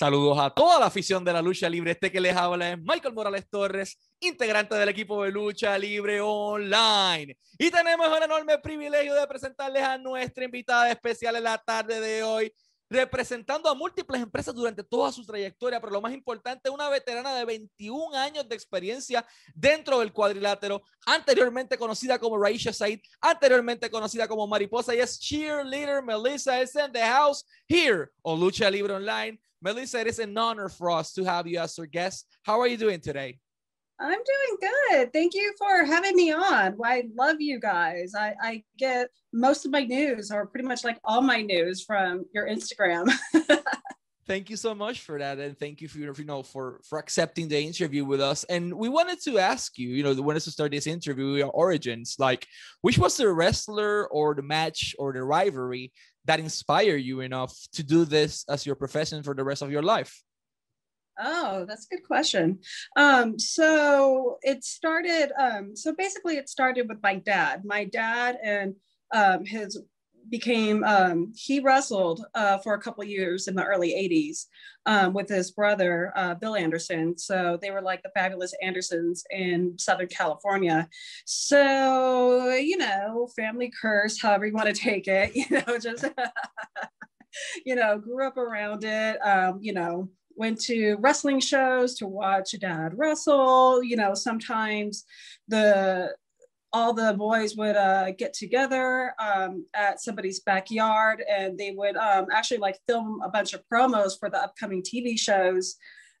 Saludos a toda la afición de la lucha libre. Este que les habla es Michael Morales Torres, integrante del equipo de lucha libre online. Y tenemos el enorme privilegio de presentarles a nuestra invitada especial en la tarde de hoy, representando a múltiples empresas durante toda su trayectoria, pero lo más importante, una veterana de 21 años de experiencia dentro del cuadrilátero, anteriormente conocida como Raisha Said, anteriormente conocida como Mariposa, y es cheerleader Melissa is in the house here on Lucha Libre Online. Melissa, it is an honor for us to have you as our guest. How are you doing today? I'm doing good. Thank you for having me on. I love you guys. I, I get most of my news, or pretty much like all my news, from your Instagram. thank you so much for that and thank you for you know for for accepting the interview with us and we wanted to ask you you know we wanted to start this interview your origins like which was the wrestler or the match or the rivalry that inspire you enough to do this as your profession for the rest of your life? Oh, that's a good question. Um, so it started, um, so basically it started with my dad. My dad and um, his became um, he wrestled uh, for a couple years in the early 80s um, with his brother uh, bill anderson. So they were like the fabulous andersons in southern california. So you know family curse however you want to take it you know just you know grew up around it um, you know went to wrestling shows to watch dad wrestle you know sometimes the all the boys would uh, get together um, at somebody's backyard and they would um, actually like film a bunch of promos for the upcoming TV shows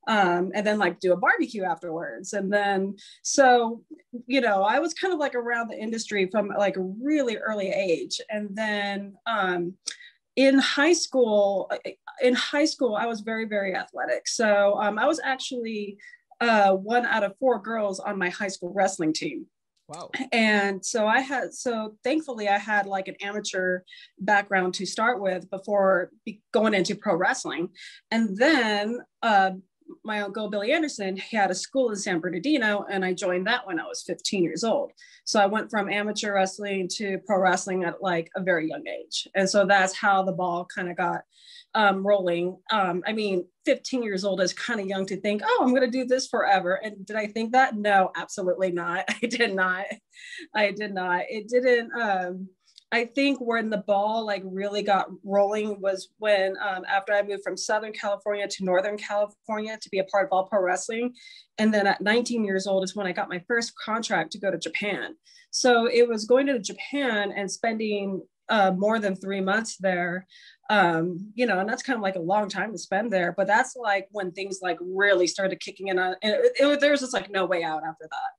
um, and then like do a barbecue afterwards. And then, so, you know, I was kind of like around the industry from like a really early age. And then um, in high school, in high school, I was very, very athletic. So um, I was actually uh, one out of four girls on my high school wrestling team. Wow. And so I had, so thankfully I had like an amateur background to start with before going into pro wrestling. And then uh, my uncle Billy Anderson had a school in San Bernardino, and I joined that when I was 15 years old. So I went from amateur wrestling to pro wrestling at like a very young age, and so that's how the ball kind of got um, rolling. Um, I mean, 15 years old is kind of young to think, oh, I'm going to do this forever. And did I think that? No, absolutely not. I did not. I did not. It didn't. Um, I think when the ball like really got rolling was when um, after I moved from Southern California to Northern California to be a part of All Pro Wrestling, and then at 19 years old is when I got my first contract to go to Japan. So it was going to Japan and spending uh, more than three months there um, you know, and that's kind of like a long time to spend there. But that's like when things like really started kicking in. On, and it, it, there was just like no way out after that.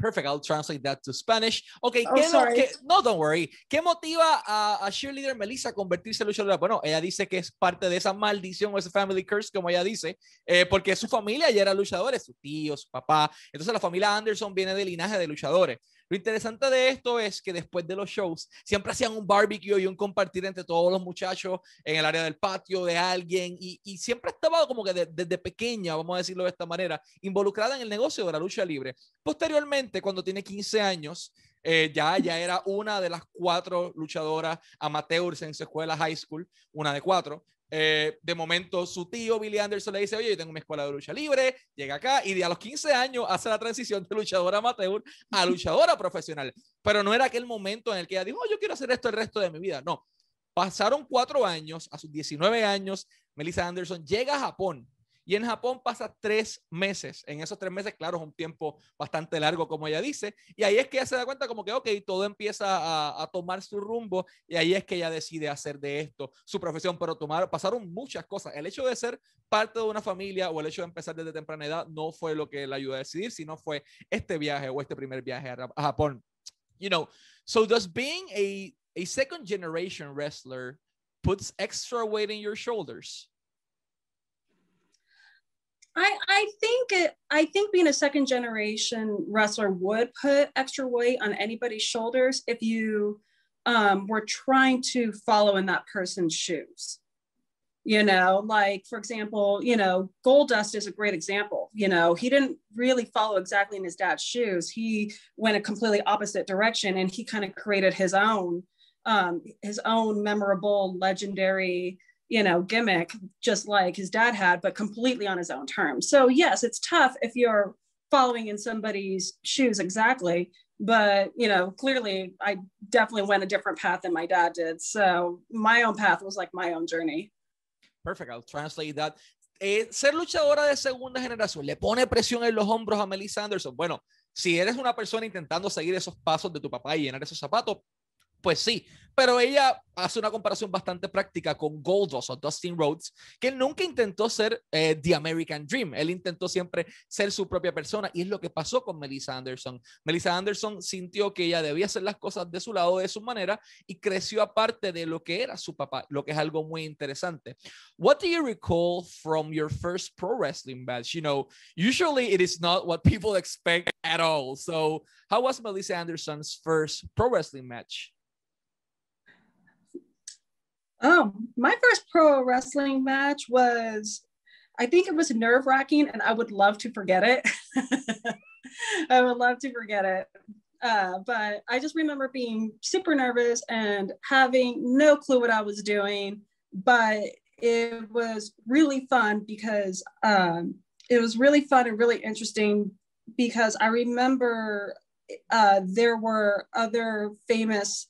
Perfect. I'll translate that to Spanish. Okay, oh, ¿qué, no, ¿qué, no, don't worry. ¿Qué motiva a, a cheerleader Melissa a convertirse en luchadora? Bueno, ella dice que es parte de esa maldición o ese family curse, como ella dice, eh, porque su familia ya era luchadores, su tío, su papá. Entonces la familia Anderson viene del linaje de luchadores. Lo interesante de esto es que después de los shows siempre hacían un barbecue y un compartir entre todos los muchachos en el área del patio de alguien y, y siempre estaba como que desde pequeña, vamos a decirlo de esta manera, involucrada en el negocio de la lucha libre. Posteriormente, cuando tiene 15 años, eh, ya, ya era una de las cuatro luchadoras amateurs en su escuela high school, una de cuatro. Eh, de momento su tío Billy Anderson le dice, oye, yo tengo una escuela de lucha libre, llega acá y de a los 15 años hace la transición de luchadora amateur a luchadora profesional. Pero no era aquel momento en el que ella dijo, oh, yo quiero hacer esto el resto de mi vida. No, pasaron cuatro años, a sus 19 años, Melissa Anderson llega a Japón y en Japón pasa tres meses. En esos tres meses, claro, es un tiempo bastante largo, como ella dice. Y ahí es que ella se da cuenta como que, ok, todo empieza a, tomar su rumbo. Y ahí es que ella decide hacer de esto su profesión. Pero tomar, pasaron muchas cosas. El hecho de ser parte de una familia o el hecho de empezar desde temprana edad no fue lo que la ayudó a decidir, sino fue este viaje o este primer viaje a, a Japón. You know, so does being a, a second generation wrestler puts extra weight in your shoulders? I, I think it, I think being a second generation wrestler would put extra weight on anybody's shoulders if you um, were trying to follow in that person's shoes. You know, like for example, you know, Goldust is a great example. You know, he didn't really follow exactly in his dad's shoes. He went a completely opposite direction, and he kind of created his own, um, his own memorable, legendary you know, gimmick, just like his dad had, but completely on his own terms. So, yes, it's tough if you're following in somebody's shoes exactly. But, you know, clearly I definitely went a different path than my dad did. So, my own path was like my own journey. Perfect. I'll translate that. Eh, ser luchadora de segunda generación le pone presión en los hombros a Melissa Anderson. Bueno, si eres una persona intentando seguir esos pasos de tu papá y llenar esos zapatos, pues sí, pero ella hace una comparación bastante práctica con Goldust o Dustin Rhodes, que nunca intentó ser eh, The American Dream, él intentó siempre ser su propia persona y es lo que pasó con Melissa Anderson. Melissa Anderson sintió que ella debía hacer las cosas de su lado, de su manera y creció aparte de lo que era su papá, lo que es algo muy interesante. What do you recall from your first pro wrestling match? You know, usually it is not what people expect at all. So, how was Melissa Anderson's first pro wrestling match? Oh, my first pro wrestling match was, I think it was nerve wracking, and I would love to forget it. I would love to forget it. Uh, but I just remember being super nervous and having no clue what I was doing. But it was really fun because um, it was really fun and really interesting because I remember uh, there were other famous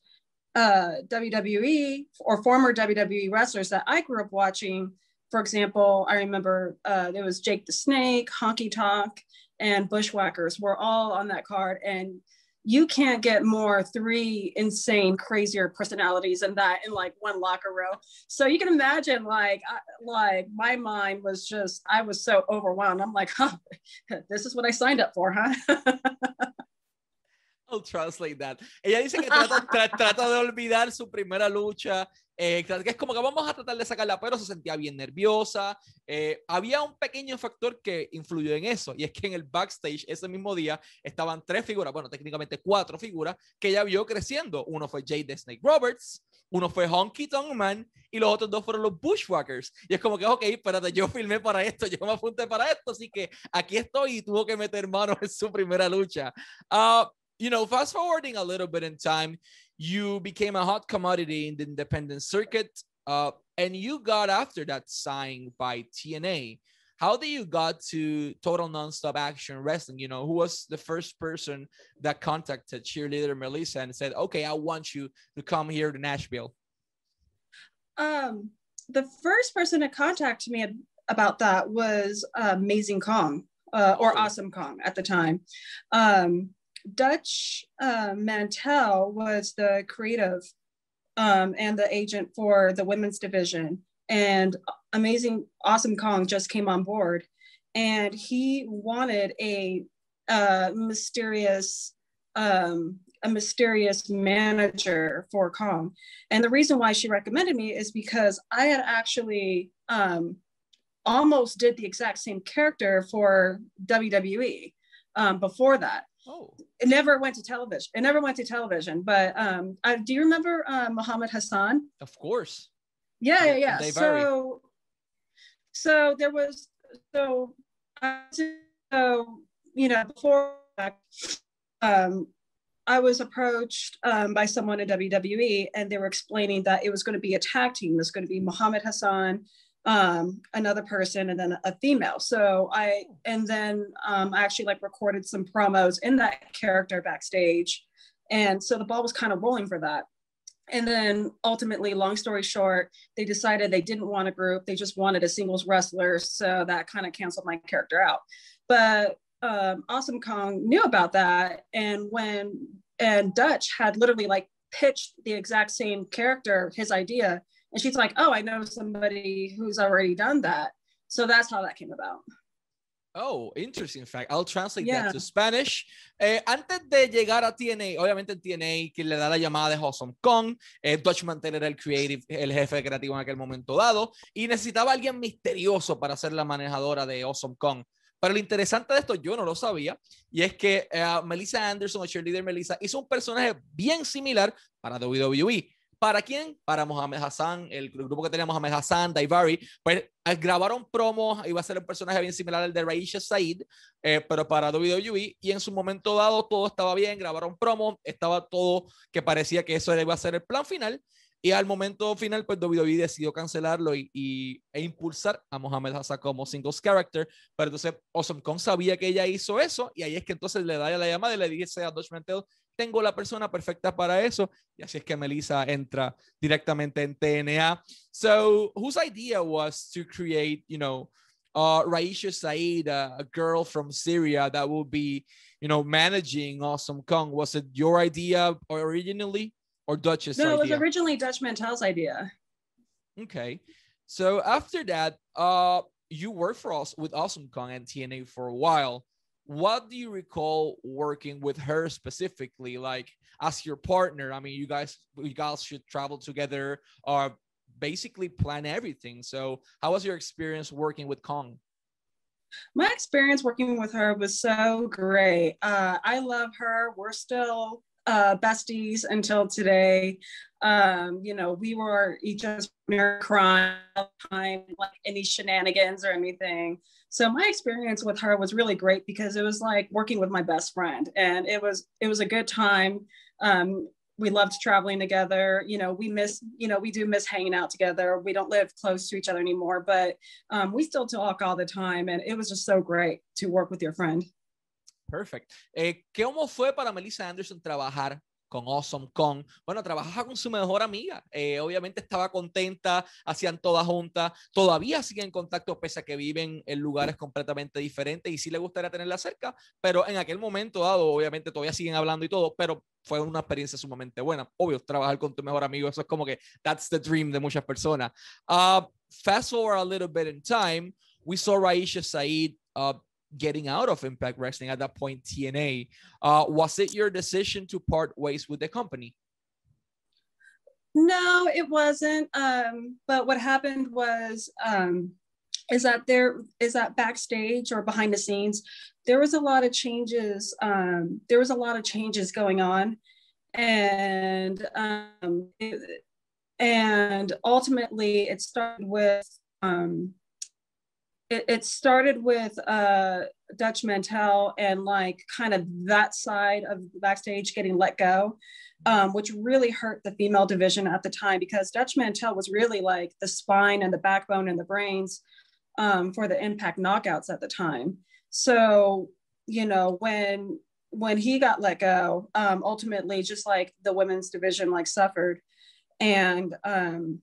uh, WWE or former WWE wrestlers that I grew up watching. For example, I remember uh, there was Jake the Snake, Honky Tonk, and Bushwhackers were all on that card. And you can't get more three insane, crazier personalities than that in like one locker row. So you can imagine, like, I, like my mind was just, I was so overwhelmed. I'm like, huh, this is what I signed up for, huh? I'll translate that. Ella dice que trata, tra, trata de olvidar su primera lucha, eh, que es como que vamos a tratar de sacarla, pero se sentía bien nerviosa. Eh, había un pequeño factor que influyó en eso, y es que en el backstage ese mismo día estaban tres figuras, bueno, técnicamente cuatro figuras, que ella vio creciendo. Uno fue Jade Snake Roberts, uno fue Honky Tonk Man, y los otros dos fueron los Bushwhackers. Y es como que, ok, espérate, yo filmé para esto, yo me apunté para esto, así que aquí estoy y tuvo que meter mano en su primera lucha. Uh, you know, fast forwarding a little bit in time, you became a hot commodity in the independent circuit, uh, and you got after that signed by TNA. How did you got to Total Nonstop Action Wrestling? You know, who was the first person that contacted cheerleader Melissa and said, "Okay, I want you to come here to Nashville"? Um, the first person to contact me about that was uh, Amazing Kong uh, or. Awesome Kong at the time. Um, Dutch uh, Mantel was the creative um, and the agent for the women's division. And Amazing Awesome Kong just came on board. And he wanted a uh, mysterious um, a mysterious manager for Kong. And the reason why she recommended me is because I had actually um, almost did the exact same character for WWE um, before that. Oh. It never went to television. It never went to television. But um, uh, do you remember uh, Muhammad Hassan? Of course. Yeah, yeah, yeah. So, so there was so, uh, so you know before um, I was approached um, by someone in WWE, and they were explaining that it was going to be a tag team. It was going to be Muhammad Hassan um, another person and then a female. So I, and then um, I actually like recorded some promos in that character backstage. And so the ball was kind of rolling for that. And then ultimately, long story short, they decided they didn't want a group. They just wanted a singles wrestler. So that kind of canceled my character out. But um, Awesome Kong knew about that. And when, and Dutch had literally like pitched the exact same character, his idea and she's like, oh, I know somebody who's already done that. So that's how that came about. Oh, interesting fact. I'll translate yeah. that to Spanish. Eh, antes de llegar a TNA, obviamente en TNA, quien le da la llamada es Awesome Kong. Eh, Dutch Mantel era el creative, el jefe creativo en aquel momento dado, y necesitaba alguien misterioso para ser la manejadora de Awesome Kong. Pero lo interesante de esto, yo no lo sabía, y es que uh, Melissa Anderson, o cheerleader Melissa, hizo un personaje bien similar para WWE. ¿Para quién? Para Mohamed Hassan, el grupo que teníamos, Mohamed Hassan, Daivari. Pues grabaron promos, iba a ser un personaje bien similar al de Raisha Said, eh, pero para WWE. Y en su momento dado todo estaba bien, grabaron promos, estaba todo que parecía que eso iba a ser el plan final. Y al momento final, pues WWE decidió cancelarlo y, e impulsar a Mohamed Hassan como singles character. Pero entonces Awesome Kong sabía que ella hizo eso y ahí es que entonces le da la llamada y le dice a Dutch Mantel, tengo la persona perfecta para eso. Y así es que Melissa entra directamente en TNA. So, whose idea was to create, you know, uh, Raisha Saeed, a girl from Syria that will be, you know, managing Awesome Kong? Was it your idea originally? or Dutch's no, idea? it was originally Dutch Mantel's idea. Okay. So after that, uh, you worked for us with Awesome Kong and TNA for a while. What do you recall working with her specifically, like as your partner? I mean, you guys, you guys should travel together or basically plan everything. So, how was your experience working with Kong? My experience working with her was so great. Uh, I love her. We're still uh, besties until today. Um, you know, we were each other's crime time, like any shenanigans or anything. So my experience with her was really great because it was like working with my best friend, and it was it was a good time. Um, we loved traveling together. You know, we miss, you know, we do miss hanging out together. We don't live close to each other anymore, but um, we still talk all the time. And it was just so great to work with your friend. Perfect. Eh, ¿Cómo fue para Melissa Anderson trabajar con Awesome Kong? Bueno, trabajaba con su mejor amiga. Eh, obviamente estaba contenta, hacían todas juntas. Todavía siguen en contacto, pese a que viven en lugares completamente diferentes y sí le gustaría tenerla cerca, pero en aquel momento dado, obviamente todavía siguen hablando y todo, pero fue una experiencia sumamente buena. Obvio, trabajar con tu mejor amigo, eso es como que that's the dream de muchas personas. Uh, fast forward a little bit in time, we saw Raisha Said uh, getting out of Impact Wrestling at that point, TNA. Uh, was it your decision to part ways with the company? No, it wasn't. Um, but what happened was um, is that there is that backstage or behind the scenes, there was a lot of changes. Um, there was a lot of changes going on, and um, it, and ultimately it started with um, it, it started with uh, Dutch Mantel and like kind of that side of backstage getting let go, um, which really hurt the female division at the time because Dutch Mantel was really like the spine and the backbone and the brains um, for the Impact knockouts at the time. So you know when when he got let go, um, ultimately just like the women's division like suffered, and um,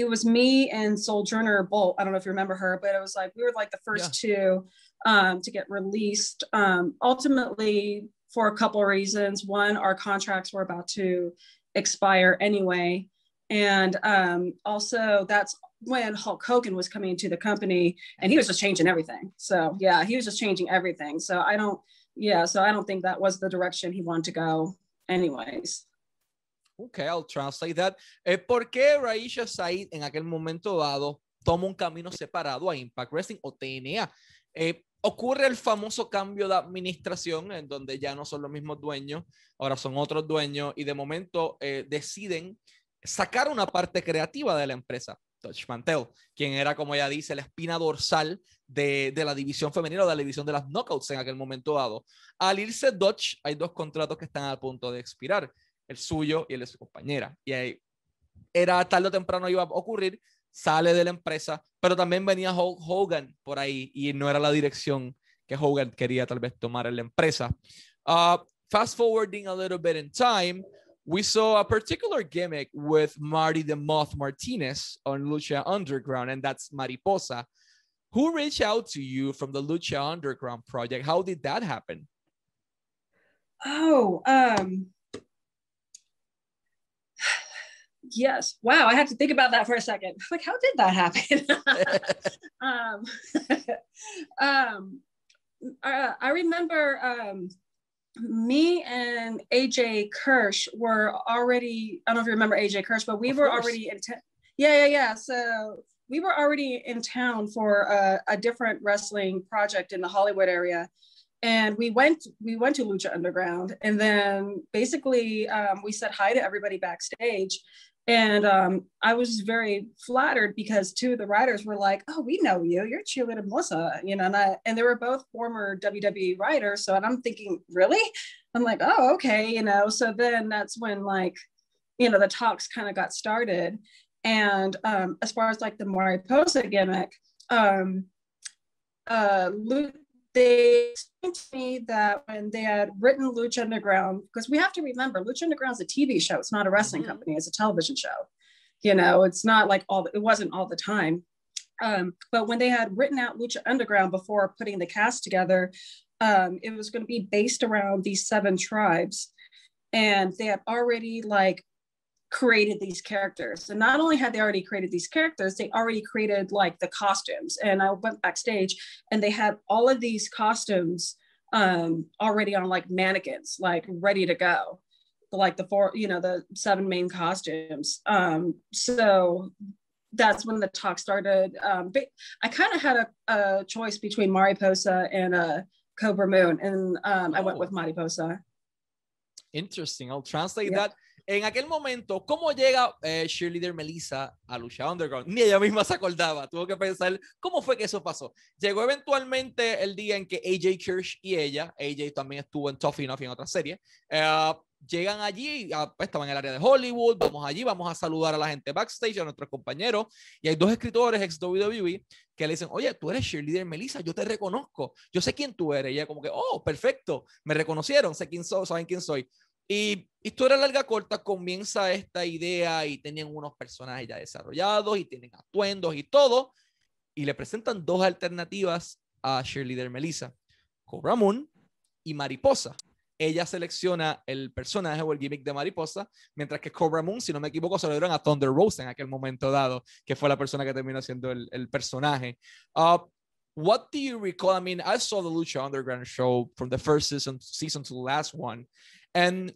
it was me and Sojourner Bolt. I don't know if you remember her, but it was like we were like the first yeah. two um, to get released. Um, ultimately, for a couple of reasons. One, our contracts were about to expire anyway, and um, also that's when Hulk Hogan was coming into the company, and he was just changing everything. So yeah, he was just changing everything. So I don't, yeah, so I don't think that was the direction he wanted to go, anyways. Ok, I'll translate that. Eh, ¿Por qué Raisha Said en aquel momento dado toma un camino separado a Impact Wrestling o TNA? Eh, ocurre el famoso cambio de administración en donde ya no son los mismos dueños, ahora son otros dueños y de momento eh, deciden sacar una parte creativa de la empresa. Dutch Mantel, quien era, como ella dice, la espina dorsal de, de, la división femenina o de la división de las knockouts en aquel momento dado. Al irse Dutch, hay dos contratos que están a punto de expirar el suyo y el de su compañera. Y ahí era tarde o temprano iba a ocurrir, sale de la empresa, pero también venía Hogan por ahí y no era la dirección que Hogan quería tal vez tomar en la empresa. Uh, fast forwarding a little bit in time, we saw a particular gimmick with Marty the Moth Martinez on Lucha Underground, and that's Mariposa. Who reached out to you from the Lucha Underground project? How did that happen? Oh, um, yes. Wow i had to think about that for a second. Like how did that happen? Um, um uh, i remember um me and aj kirsch were already i don't know if you remember aj kirsch but we of were course. already in t- yeah yeah yeah. So we were already in town for a, a different wrestling project in the hollywood area. And we went we went to lucha underground. And then basically um, we said hi to everybody backstage and um, I was very flattered because two of the writers were like, "Oh, we know you. You're cheerleader Melissa," you know, and I, and they were both former WWE writers. So and I'm thinking, really? I'm like, oh, okay, you know. So then that's when like, you know, the talks kind of got started. And um, as far as like the Mariposa gimmick, um, uh, they explained to me that when they had written Lucha Underground, because we have to remember Lucha Underground is a TV show, it's not a wrestling mm-hmm. company, it's a television show. You know, it's not like all, it wasn't all the time. Um, but when they had written out Lucha Underground before putting the cast together, um, it was going to be based around these seven tribes. And they had already like created these characters. And not only had they already created these characters, they already created like the costumes. And I went backstage and they had all of these costumes um, already on like mannequins, like ready to go. Like the four, you know, the seven main costumes. Um, so that's when the talk started. Um, but I kind of had a, a, choice between Mariposa and uh, Cobra Moon, and um, I went oh. with Mariposa. Interesting. I'll translate that. En aquel momento, ¿cómo llega eh, cheerleader Melissa a Lucha Underground? Ni ella misma se acordaba, tuvo que pensar cómo fue que eso pasó. Llegó eventualmente el día en que AJ Kirsch y ella, AJ también estuvo en Tough Enough y en otra serie, eh, llegan allí, ah, pues, estaban en el área de Hollywood, vamos allí, vamos a saludar a la gente backstage, a nuestros compañeros, y hay dos escritores ex WWE que le dicen, oye, tú eres cheerleader Melissa, yo te reconozco, yo sé quién tú eres, y ella como que, oh, perfecto, me reconocieron, sé quién soy, saben quién soy. Y historia larga corta, comienza esta idea y tenían unos personajes ya desarrollados y tienen atuendos y todo. Y le presentan dos alternativas a Cheerleader Melissa, Cobra Moon y Mariposa. Ella selecciona el personaje o el gimmick de Mariposa, mientras que Cobra Moon, si no me equivoco, se lo dieron a Thunder Rose en aquel momento dado, que fue la persona que terminó siendo el, el personaje. Uh, what do you recall? I mean, I saw the Lucha Underground show from the first season, season to the last one. And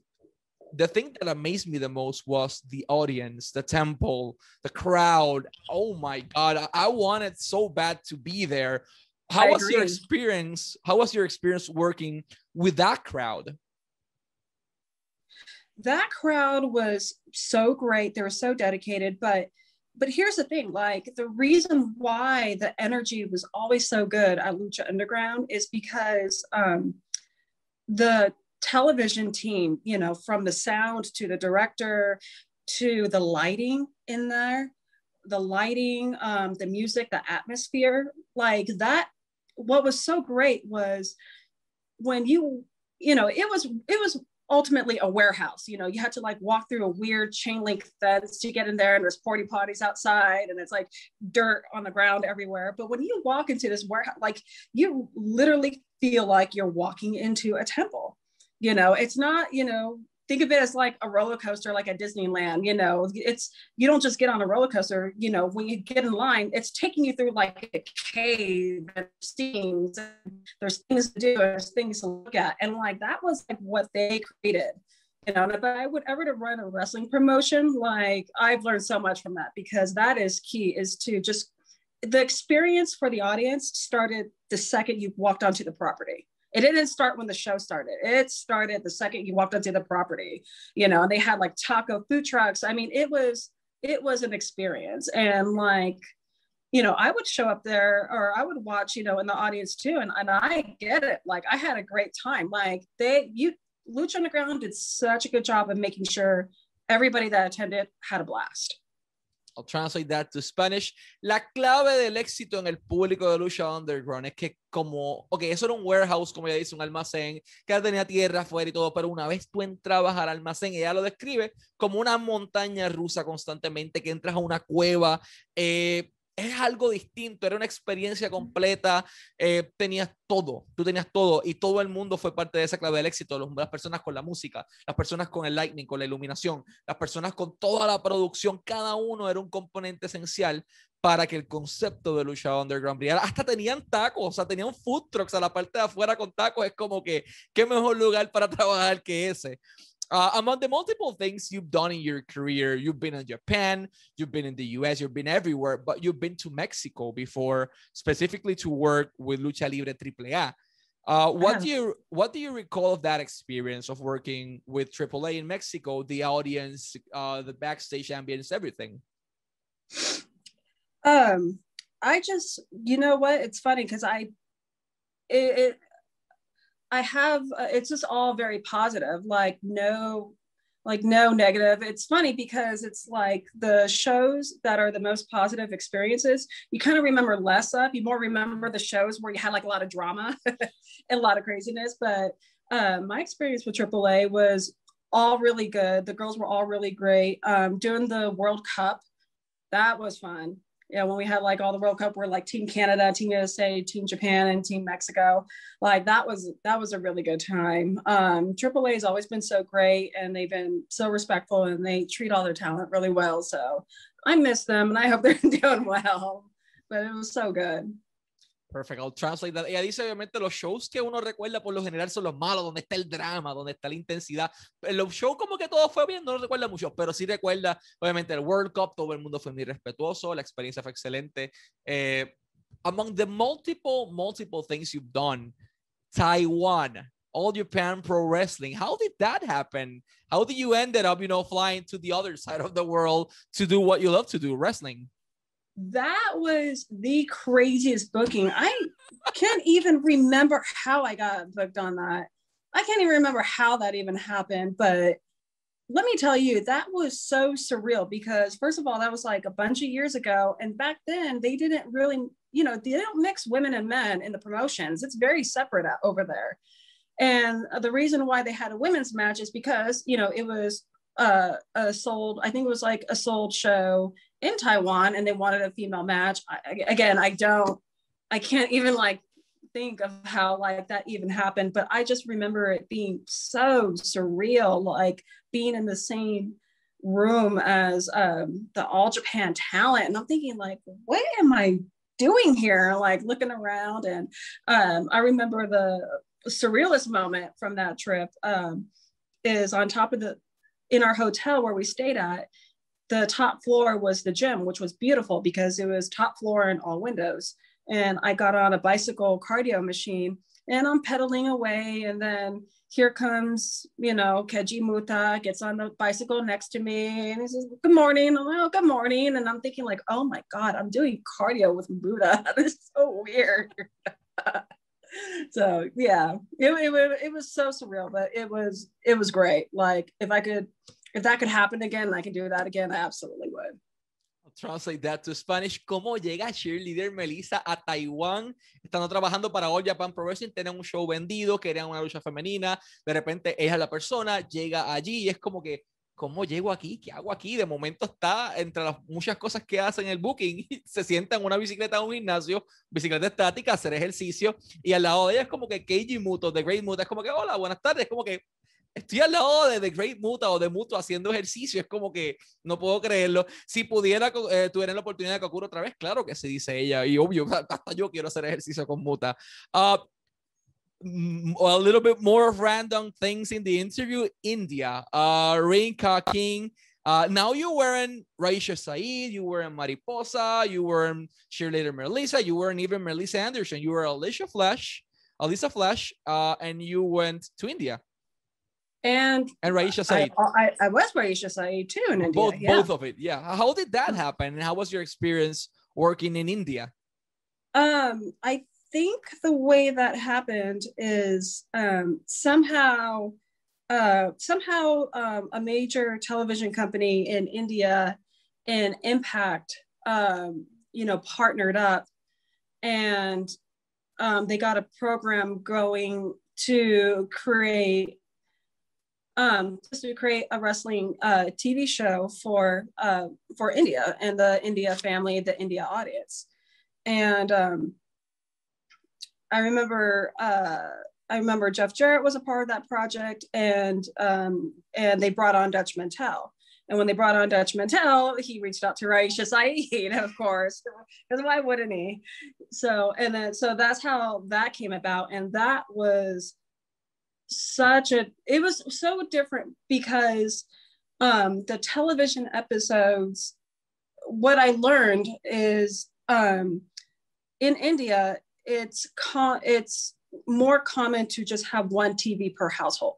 the thing that amazed me the most was the audience, the temple, the crowd. Oh my God. I wanted so bad to be there. How I was agree. your experience? How was your experience working with that crowd? That crowd was so great. They were so dedicated, but but here's the thing like the reason why the energy was always so good at lucha underground is because um, the television team, you know, from the sound to the director to the lighting in there, the lighting, um, the music, the atmosphere, like that. What was so great was when you, you know, it was it was ultimately a warehouse. You know, you had to like walk through a weird chain link fence to get in there, and there's porty potties outside, and it's like dirt on the ground everywhere. But when you walk into this warehouse, like you literally feel like you're walking into a temple you know it's not you know think of it as like a roller coaster like a disneyland you know it's you don't just get on a roller coaster you know when you get in line it's taking you through like a cave and scenes there's things to do there's things to look at and like that was like what they created you know and if i would ever to run a wrestling promotion like i've learned so much from that because that is key is to just the experience for the audience started the second you walked onto the property it didn't start when the show started. It started the second you walked onto the property, you know, and they had like taco food trucks. I mean, it was it was an experience. And like, you know, I would show up there or I would watch, you know, in the audience too. And, and I get it. Like I had a great time. Like they you Lucha Underground did such a good job of making sure everybody that attended had a blast. I'll translate that to Spanish. La clave del éxito en el público de Lucha Underground es que como, ok, eso era un warehouse, como ya dice, un almacén, que tenía tierra afuera y todo, pero una vez tú entrabas al almacén, ella lo describe como una montaña rusa constantemente, que entras a una cueva, eh, es algo distinto, era una experiencia completa, eh, tenías todo, tú tenías todo y todo el mundo fue parte de esa clave del éxito, las personas con la música, las personas con el lightning, con la iluminación, las personas con toda la producción, cada uno era un componente esencial para que el concepto de lucha underground brillara. Hasta tenían tacos, o sea, tenían food trucks a la parte de afuera con tacos, es como que, qué mejor lugar para trabajar que ese. Uh, among the multiple things you've done in your career, you've been in Japan, you've been in the US, you've been everywhere, but you've been to Mexico before, specifically to work with Lucha Libre AAA. Uh, what do you what do you recall of that experience of working with AAA in Mexico? The audience, uh, the backstage ambience, everything. Um, I just, you know what? It's funny because I, it, it I have, uh, it's just all very positive. Like, no, like no negative. It's funny because it's like the shows that are the most positive experiences you kind of remember less of you more remember the shows where you had like a lot of drama and a lot of craziness but uh, my experience with aaa was all really good. The girls were all really great. Um, doing the world cup that was fun yeah, when we had like all the World Cup where like Team Canada, Team USA, Team Japan, and Team Mexico, like that was that was a really good time. Um, AAA has always been so great, and they've been so respectful, and they treat all their talent really well. So I miss them, and I hope they're doing well. But it was so good. Perfect, I'll translate that. Ella dice, obviamente, los shows que uno recuerda por lo general son los malos, donde está el drama, donde está la intensidad. En los shows como que todo fue bien, no lo recuerda mucho, pero sí recuerda, obviamente, el World Cup, todo el mundo fue muy respetuoso, la experiencia fue excelente. Eh, among the multiple, multiple things you've done, Taiwan, All Japan Pro Wrestling, how did that happen? How did you ended up, you know, flying to the other side of the world to do what you love to do, wrestling? That was the craziest booking. I can't even remember how I got booked on that. I can't even remember how that even happened, but let me tell you, that was so surreal because, first of all, that was like a bunch of years ago. And back then, they didn't really, you know, they don't mix women and men in the promotions. It's very separate over there. And the reason why they had a women's match is because, you know, it was uh, a sold, I think it was like a sold show in Taiwan and they wanted a female match. I, again, I don't, I can't even like think of how like that even happened, but I just remember it being so surreal, like being in the same room as um, the All Japan talent. And I'm thinking like, what am I doing here? Like looking around. And um, I remember the surrealist moment from that trip um, is on top of the, in our hotel where we stayed at, the top floor was the gym, which was beautiful because it was top floor and all windows. And I got on a bicycle cardio machine and I'm pedaling away. And then here comes, you know, Keiji Muta gets on the bicycle next to me and he says, Good morning. I'm like, oh, good morning. And I'm thinking, like, oh my God, I'm doing cardio with Muta. this is so weird. so yeah, it, it, it was so surreal, but it was it was great. Like if I could if that could happen again, I can do that again, I absolutely would. I'll translate that to Spanish. ¿Cómo llega cheerleader Melissa a Taiwán? Estando trabajando para All Japan Pro Wrestling, tienen un show vendido, querían una lucha femenina. De repente ella es la persona, llega allí y es como que, ¿cómo llego aquí? ¿Qué hago aquí? De momento está entre las muchas cosas que hace en el booking, se sienta en una bicicleta en un gimnasio, bicicleta estática, hacer ejercicio, y al lado de ella es como que Keiji Muto, The Great Muto, es como que, hola, buenas tardes, es como que, estoy al lado de The Great Muta o de Muto haciendo ejercicio, es como que no puedo creerlo. Si pudiera, eh, tuviera la oportunidad de ocurra otra vez, claro que se dice ella, y obvio, hasta yo quiero hacer ejercicio con Muta. Uh, a little bit more of random things in the interview. India, uh, Rinka King. Uh, now you were in Raisha Saeed, you were in Mariposa, you were in cheerleader Melissa, you were in even Melissa Anderson, you were Alicia Flash, Alicia Flash, uh, and you went to India. And and Raisha Saeed. I, I, I, was Raisha Saeed too in India. Both, yeah. both of it. Yeah. How did that happen? And how was your experience working in India? Um, I think the way that happened is um, somehow, uh, somehow um, a major television company in India and Impact, um, you know, partnered up, and um, they got a program going to create um, just to create a wrestling uh, TV show for uh, for India and the India family, the India audience. And um, I remember uh, I remember Jeff Jarrett was a part of that project, and um, and they brought on Dutch Mantel. And when they brought on Dutch Mantel, he reached out to Raisha Saeed, of course, because why wouldn't he? So and then so that's how that came about, and that was such a it was so different because um the television episodes what i learned is um in india it's con- it's more common to just have one tv per household.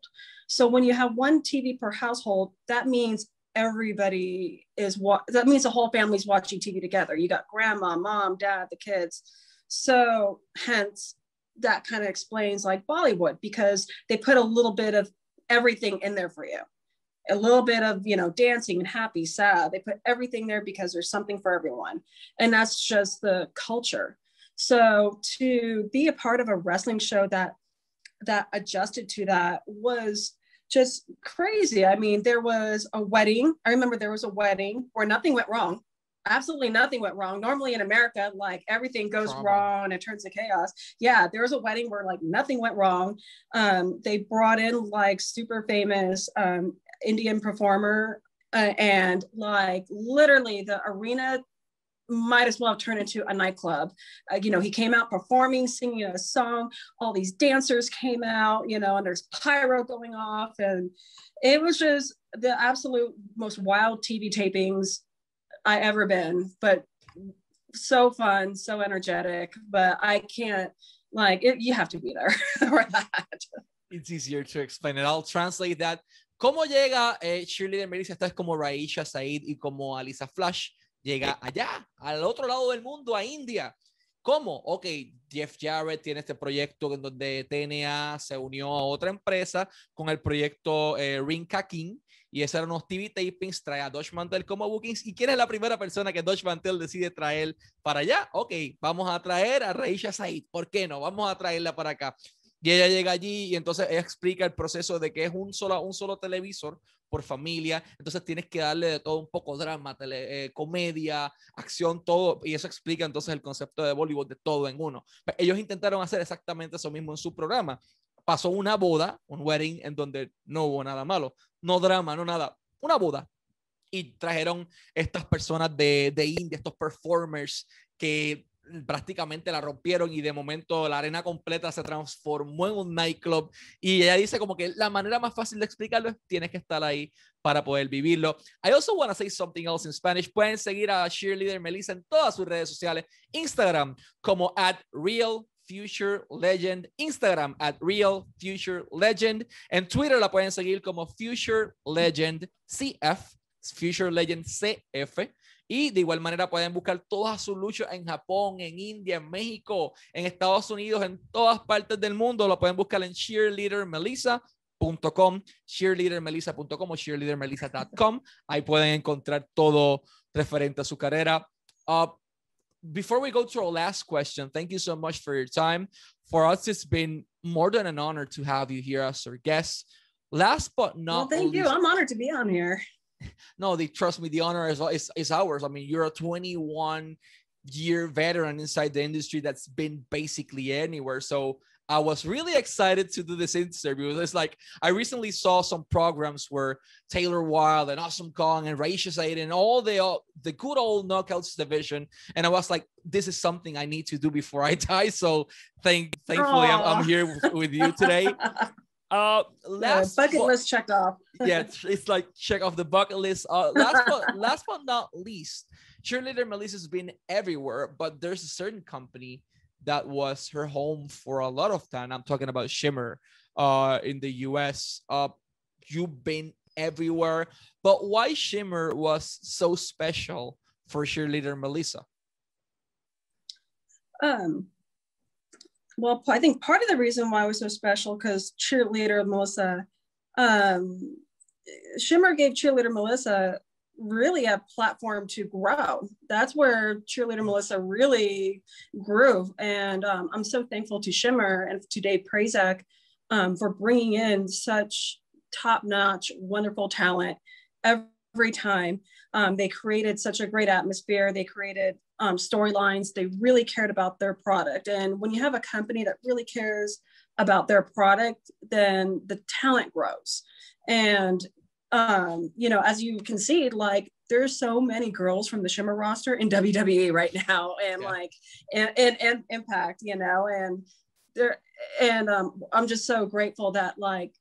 So when you have one tv per household that means everybody is what that means the whole family's watching tv together. You got grandma mom dad the kids. So hence that kind of explains like Bollywood because they put a little bit of everything in there for you. a little bit of you know dancing and happy sad. They put everything there because there's something for everyone. And that's just the culture. So to be a part of a wrestling show that that adjusted to that was just crazy. I mean there was a wedding. I remember there was a wedding where nothing went wrong absolutely nothing went wrong. Normally in America, like everything goes Trauma. wrong and it turns to chaos. Yeah, there was a wedding where like nothing went wrong. Um, they brought in like super famous um, Indian performer, uh, and like literally the arena might as well have turned into a nightclub. Uh, you know, he came out performing, singing a song. All these dancers came out, you know, and there's pyro going off. And it was just the absolute most wild TV tapings I ever been, but so fun, so energetic. But I can't, like, it, you have to be there for that. It's easier to explain it. I'll translate that ¿Cómo llega eh, Cheerleader Melissa? Esta es como Raisha Said y como Alisa Flash. Llega allá, al otro lado del mundo, a India. ¿Cómo? Ok, Jeff Jarrett tiene este proyecto en donde TNA se unió a otra empresa con el proyecto eh, Ring King y ese era unos TV tapings, trae a Dodge Mantel como bookings. ¿Y quién es la primera persona que Dodge Mantel decide traer para allá? Ok, vamos a traer a Raisha Said. ¿Por qué no? Vamos a traerla para acá. Y ella llega allí y entonces ella explica el proceso de que es un solo, un solo televisor por familia, entonces tienes que darle de todo un poco drama, tele, eh, comedia, acción, todo, y eso explica entonces el concepto de Bollywood de todo en uno. Pues ellos intentaron hacer exactamente eso mismo en su programa. Pasó una boda, un wedding, en donde no hubo nada malo, no drama, no nada, una boda. Y trajeron estas personas de, de India, estos performers que prácticamente la rompieron y de momento la arena completa se transformó en un nightclub y ella dice como que la manera más fácil de explicarlo es tienes que estar ahí para poder vivirlo. I also want to say something else in Spanish. Pueden seguir a Cheerleader Melissa en todas sus redes sociales, Instagram como at Real Future Legend, Instagram at Real Future Legend, en Twitter la pueden seguir como Future Legend CF, Future Legend CF. Y de igual manera pueden buscar todas sus luchas en Japón, en India, en México, en Estados Unidos, en todas partes del mundo. Lo pueden buscar en cheerleadermelissa.com, cheerleadermelissa.com o cheerleadermelissa.com. Ahí pueden encontrar todo referente a su carrera. Uh, before we go to our last question, thank you so much for your time. For us, it's been more than an honor to have you here as our guest. Last but not well, thank least, you. I'm honored to be on here no, they trust me. The honor is, is, is ours. I mean, you're a 21 year veteran inside the industry that's been basically anywhere. So I was really excited to do this interview. It's like I recently saw some programs where Taylor Wilde and Awesome Kong and Raisha Saeed and all the uh, the good old knockouts division, and I was like, this is something I need to do before I die. So thank thankfully I'm, I'm, here with, with you today. Uh, last yeah, bucket but, list checked off. yeah, it's, it's, like check off the bucket list. Uh, last but last but not least, cheerleader Melissa's been everywhere, but there's a certain company that was her home for a lot of time. I'm talking about Shimmer, uh, in the U.S. Uh, you've been everywhere, but why Shimmer was so special for cheerleader Melissa? Um, well, I think part of the reason why it was so special because cheerleader Melissa, um, Shimmer gave cheerleader Melissa really a platform to grow. That's where cheerleader Melissa really grew. And um, I'm so thankful to Shimmer and to Dave Prazak um, for bringing in such top notch, wonderful talent every time. Um, they created such a great atmosphere. They created um, storylines. They really cared about their product. And when you have a company that really cares about their product, then the talent grows. And um, you know, as you can see, like there's so many girls from the Shimmer roster in WWE right now, and yeah. like and, and and Impact, you know, and there and um, I'm just so grateful that like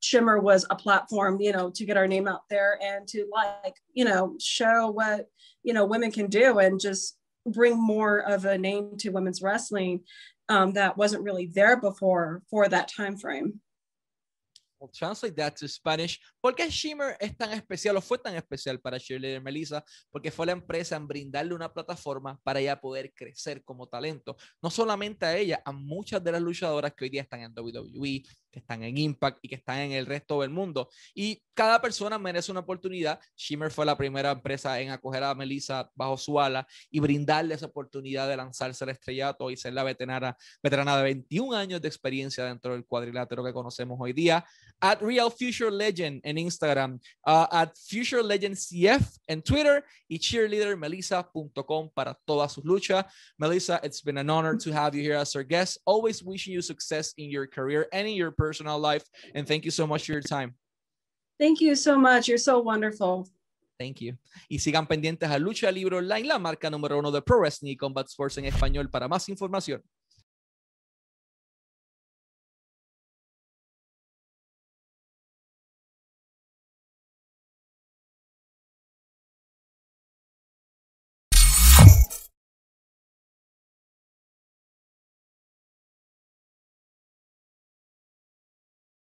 Shimmer was a platform, you know, to get our name out there and to like, you know, show what you know women can do and just bring more of a name to women's wrestling um, that wasn't really there before for that time frame. I'll translate that to Spanish. ¿Por qué Shimmer es tan especial o fue tan especial para Shirley Melissa? Porque fue la empresa en brindarle una plataforma para ella poder crecer como talento. No solamente a ella, a muchas de las luchadoras que hoy día están en WWE, que están en Impact y que están en el resto del mundo. Y cada persona merece una oportunidad. Shimmer fue la primera empresa en acoger a Melissa bajo su ala y brindarle esa oportunidad de lanzarse al estrellato y ser la veterana, veterana de 21 años de experiencia dentro del cuadrilátero que conocemos hoy día. At Real Future Legend en Instagram, uh, at Future Legend CF en Twitter y cheerleadermelissa.com para todas sus luchas. Melissa, it's been an honor to have you here as our guest. Always wishing you success in your career and in your personal life. And thank you so much for your time. Thank you so much. You're so wonderful. Thank you. Y sigan pendientes a Lucha Libre Online, la marca número uno de Pro Wrestling y Combat Sports en español para más información.